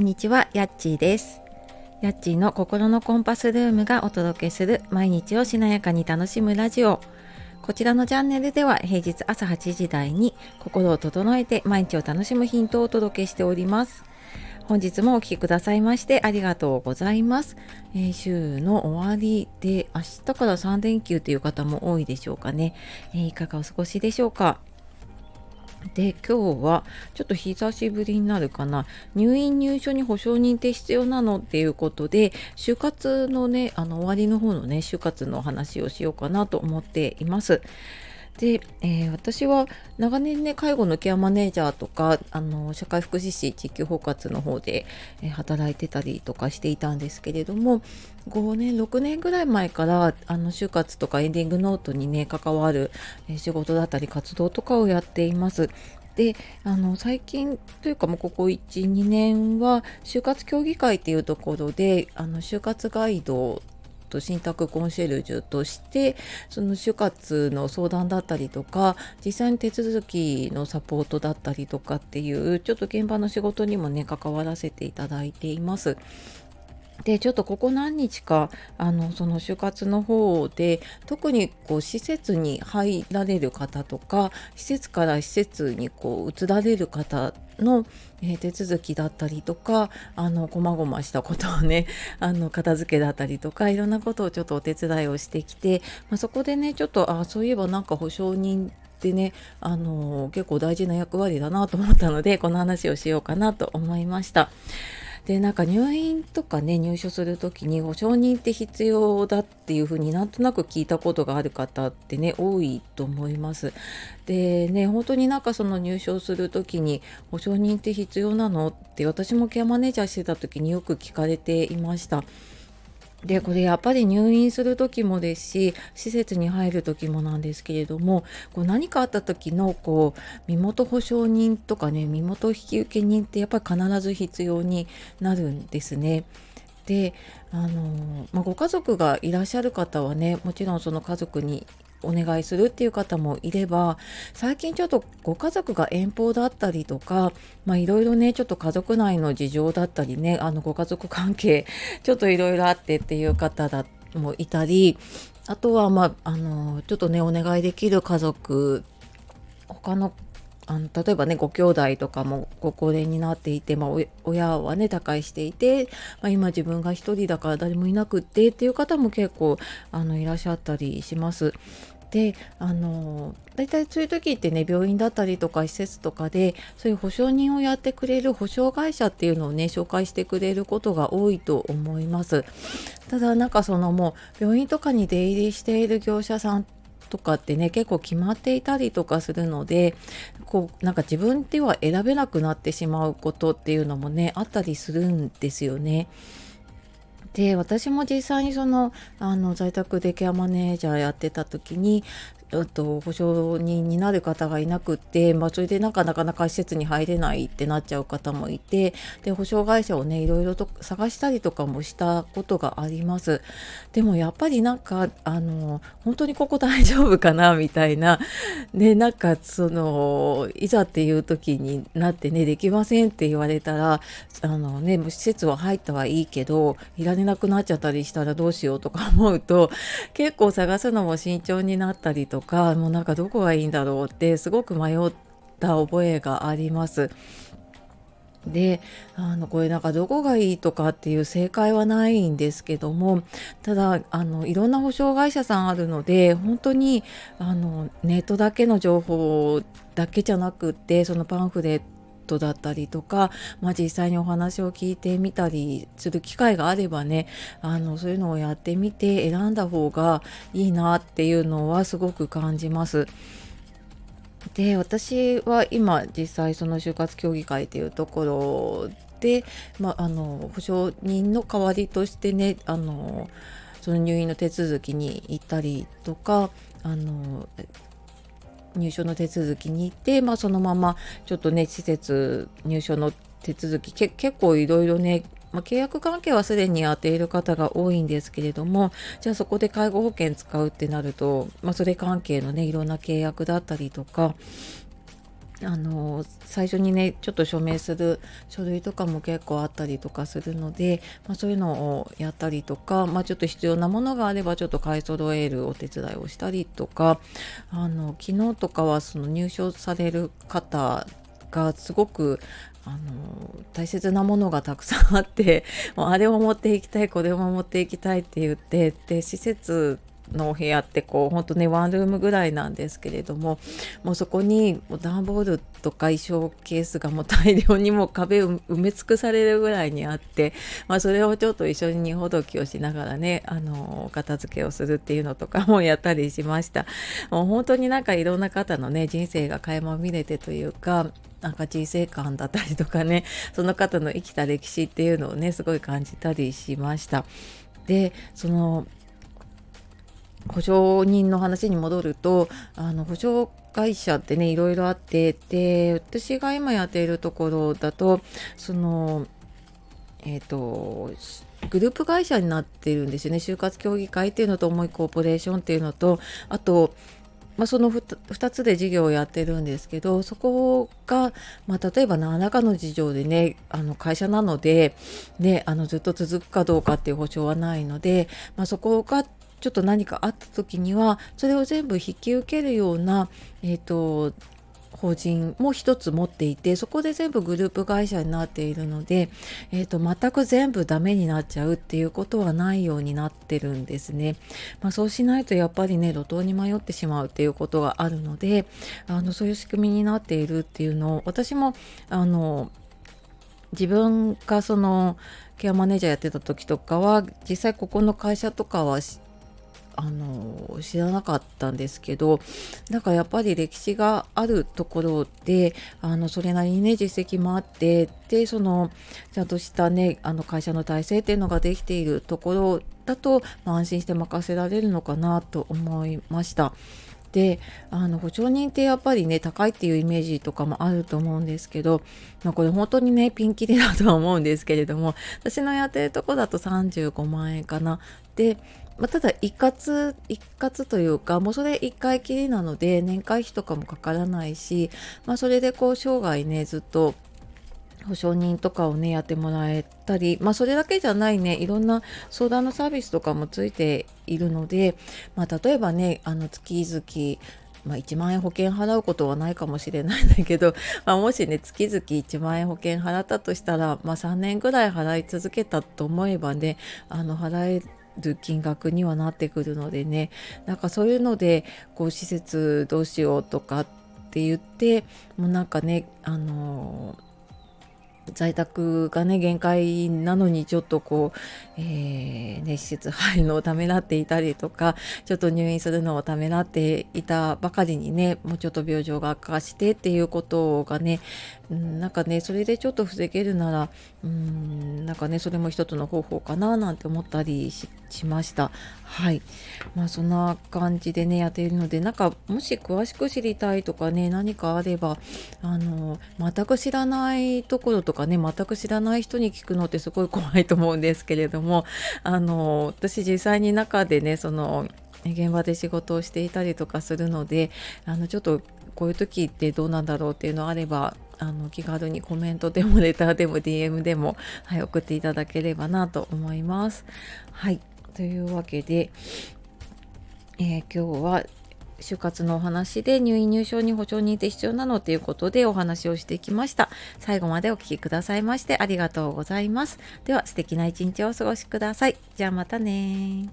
んにちは、やっちーです。やっちーの心のコンパスルームがお届けする毎日をしなやかに楽しむラジオ。こちらのチャンネルでは平日朝8時台に心を整えて毎日を楽しむヒントをお届けしております。本日もお聴きくださいましてありがとうございます。えー週の終わりで明日から3連休という方も多いでしょうかね。えーいかがお過ごしでしょうか。で今日はちょっと久しぶりになるかな入院入所に保証人って必要なのっていうことで就活のねあの終わりの方のね就活の話をしようかなと思っています。で、えー私は長年ね介護のケアマネージャーとかあの社会福祉士地域包括の方で、えー働いてたりとかしていたんですけれども5年6年ぐらい前からあの就活とかエンディングノートにね関わる、えー仕事だったり活動とかをやっています。であの最近というかもうここ12年は就活協議会っていうところであの就活ガイドと信託コンシェルジュとしてその就活の相談だったりとか実際に手続きのサポートだったりとかっていうちょっと現場の仕事にもね関わらせていただいています。でちょっとここ何日かあのその就活の方で特にこう施設に入られる方とか施設から施設にこう移られる方の、えー手続きだったりとかあの細々したことをね あの片付けだったりとかいろんなことをちょっとお手伝いをしてきて、まあ、そこでねちょっとあそういえばなんか保証人っねあの結構大事な役割だなと思ったのでこの話をしようかなと思いました。でなんか入院とかね入所する時に保証人って必要だっていうふうになんとなく聞いたことがある方ってね多いと思います。でね本当になんかその入所する時に保証人って必要なの？って私もケアマネージャーしてた時によく聞かれていました。でこれやっぱり入院する時もですし施設に入る時もなんですけれどもこう何かあった時のこう身元保証人とかね身元引受人ってやっぱり必ず必要になるんですね。であの、まあ、ご家族がいらっしゃる方はねもちろんその家族にお願いするっていう方もいれば最近ちょっとご家族が遠方だったりとかまあいろいろねちょっと家族内の事情だったりねあのご家族関係 ちょっといろいろあってっていう方だもいたりあとはまああのちょっとねお願いできる家族他のあの例えばねご兄弟とかもご高齢になっていて、まあ、親はね他界していて、まあ、今自分が一人だから誰もいなくってっていう方も結構あのいらっしゃったりします。であの大体そういう時ってね病院だったりとか施設とかでそういう保証人をやってくれる保証会社っていうのをね紹介してくれることが多いと思います。ただなんかそのもう病院とかに出入りしている業者さんとかってね結構決まっていたりとかするのでこうなんか自分では選べなくなってしまうことっていうのもねあったりするんですよね。で私も実際にそのあの在宅でケアマネージャーやってた時にえっと保証人になる方がいなくって、まあ、それでなかなか施設に入れないってなっちゃう方もいてで保証会社をねいろいろと探したりとかもしたことがあります。でもやっぱりなんかあの本当にここ大丈夫かなみたいなでなんかそのいざっていう時になってねできませんって言われたらあのね施設は入ったはいいけどいられなくなっちゃったりしたらどうしようとか思うと 結構探すのも慎重になったりとかもうなんかどこがいいんだろうってすごく迷った覚えがあります。であのこれなんかどこがいいとかっていう正解はないんですけどもただあのいろんな保証会社さんあるので本当にあのネットだけの情報だけじゃなくってそのパンフレットだったりとか、まあ、実際にお話を聞いてみたりする機会があればねあのそういうのをやってみて選んだ方がいいなっていうのはすごく感じます。で私は今実際その就活協議会っていうところで、まあ、あの保証人の代わりとしてねあのその入院の手続きに行ったりとかあの入所の手続きに行って、まあ、そのままちょっとね施設入所の手続きけ結構いろいろねまあ、契約関係はすでにやっている方が多いんですけれどもじゃあそこで介護保険使うってなると、まあ、それ関係のねいろんな契約だったりとかあの最初にねちょっと署名する書類とかも結構あったりとかするので、まあ、そういうのをやったりとか、まあ、ちょっと必要なものがあればちょっと買い揃えるお手伝いをしたりとかあの昨日とかはその入所される方がすごくあの大切なものがたくさんあってもうあれを持っていきたいこれを持っていきたいって言ってで施設のお部屋ってこう本当ねワンルームぐらいなんですけれどももうそこに段ボールとか衣装ケースがもう大量にもう壁を埋め尽くされるぐらいにあって、まあ、それをちょっと一緒に荷ほどきをしながらねあの片付けをするっていうのとかもやったりしました。もう本当になんかいろんな方のね人生が垣間見れてというかなんか人生観だったりとかねその方の生きた歴史っていうのをねすごい感じたりしました。でその保証人の話に戻るとあの保証会社ってねいろいろあってで私が今やっているところだとそのえっ、ー、とグループ会社になってるんですよね。就活協議会っていうのと思いコーポレーションっていうのとあとまあ、その 2, 2つで事業をやってるんですけどそこが、まあ、例えば何らかの事情でねあの会社なので、ね、あのずっと続くかどうかっていう保証はないので、まあ、そこがちょっと何かあった時にはそれを全部引き受けるような、えーと、法人も一つ持っていてそこで全部グループ会社になっているので、えーと、全く全部ダメになっちゃうっていうことはないようになってるんですね。まあ、そうしないとやっぱりね路頭に迷ってしまうっていうことがあるのであのそういう仕組みになっているっていうのを私もあの自分がそのケアマネージャーやってた時とかは実際ここの会社とかはあの知らなかったんですけどだからやっぱり歴史があるところであのそれなりにね実績もあってでそのちゃんとしたねあの会社の体制っていうのができているところだと、まあ、安心して任せられるのかなと思いました。であの保証人ってやっぱりね高いっていうイメージとかもあると思うんですけど、まあ、これ本当にねピンキリだとは思うんですけれども私のやってるとこだと35万円かなでまあ、ただ一括一括というかもうそれ1回きりなので年会費とかもかからないし、まあ、それでこう生涯ねずっと保証人とかをねやってもらえたり、まあ、それだけじゃないねいろんな相談のサービスとかもついているので、まあ、例えばねあの月々まあ、1万円保険払うことはないかもしれないんだけど、まあ、もしね月々1万円保険払ったとしたら、まあ、3年ぐらい払い続けたと思えばねあの払える金額にはなってくるのでね。なんかそういうのでこう施設どうしようとかって言ってもうなんかねあのー在宅がね限界なのにちょっとこう、えー、ね、施設入るのをためらっていたりとかちょっと入院するのをためらっていたばかりにねもうちょっと病状が悪化してっていうことがね、うん、なんかねそれでちょっと防げるならうんなんかねそれも一つの方法かななんて思ったりしました。はいまあそんな感じでねやっているのでなんかもし詳しく知りたいとかね何かあればあの全く知らないところとかね全く知らない人に聞くのってすごい怖いと思うんですけれどもあの私実際に中でねその現場で仕事をしていたりとかするのであのちょっとこういう時ってどうなんだろうっていうのあればあの気軽にコメントでもレターでも DM でも、はい、送っていただければなと思います。はいというわけで、えー、今日は就活のお話で入院入賞に保証認定必要なのということでお話をしてきました。最後までお聴きくださいましてありがとうございます。では素敵な一日をお過ごしください。じゃあまたね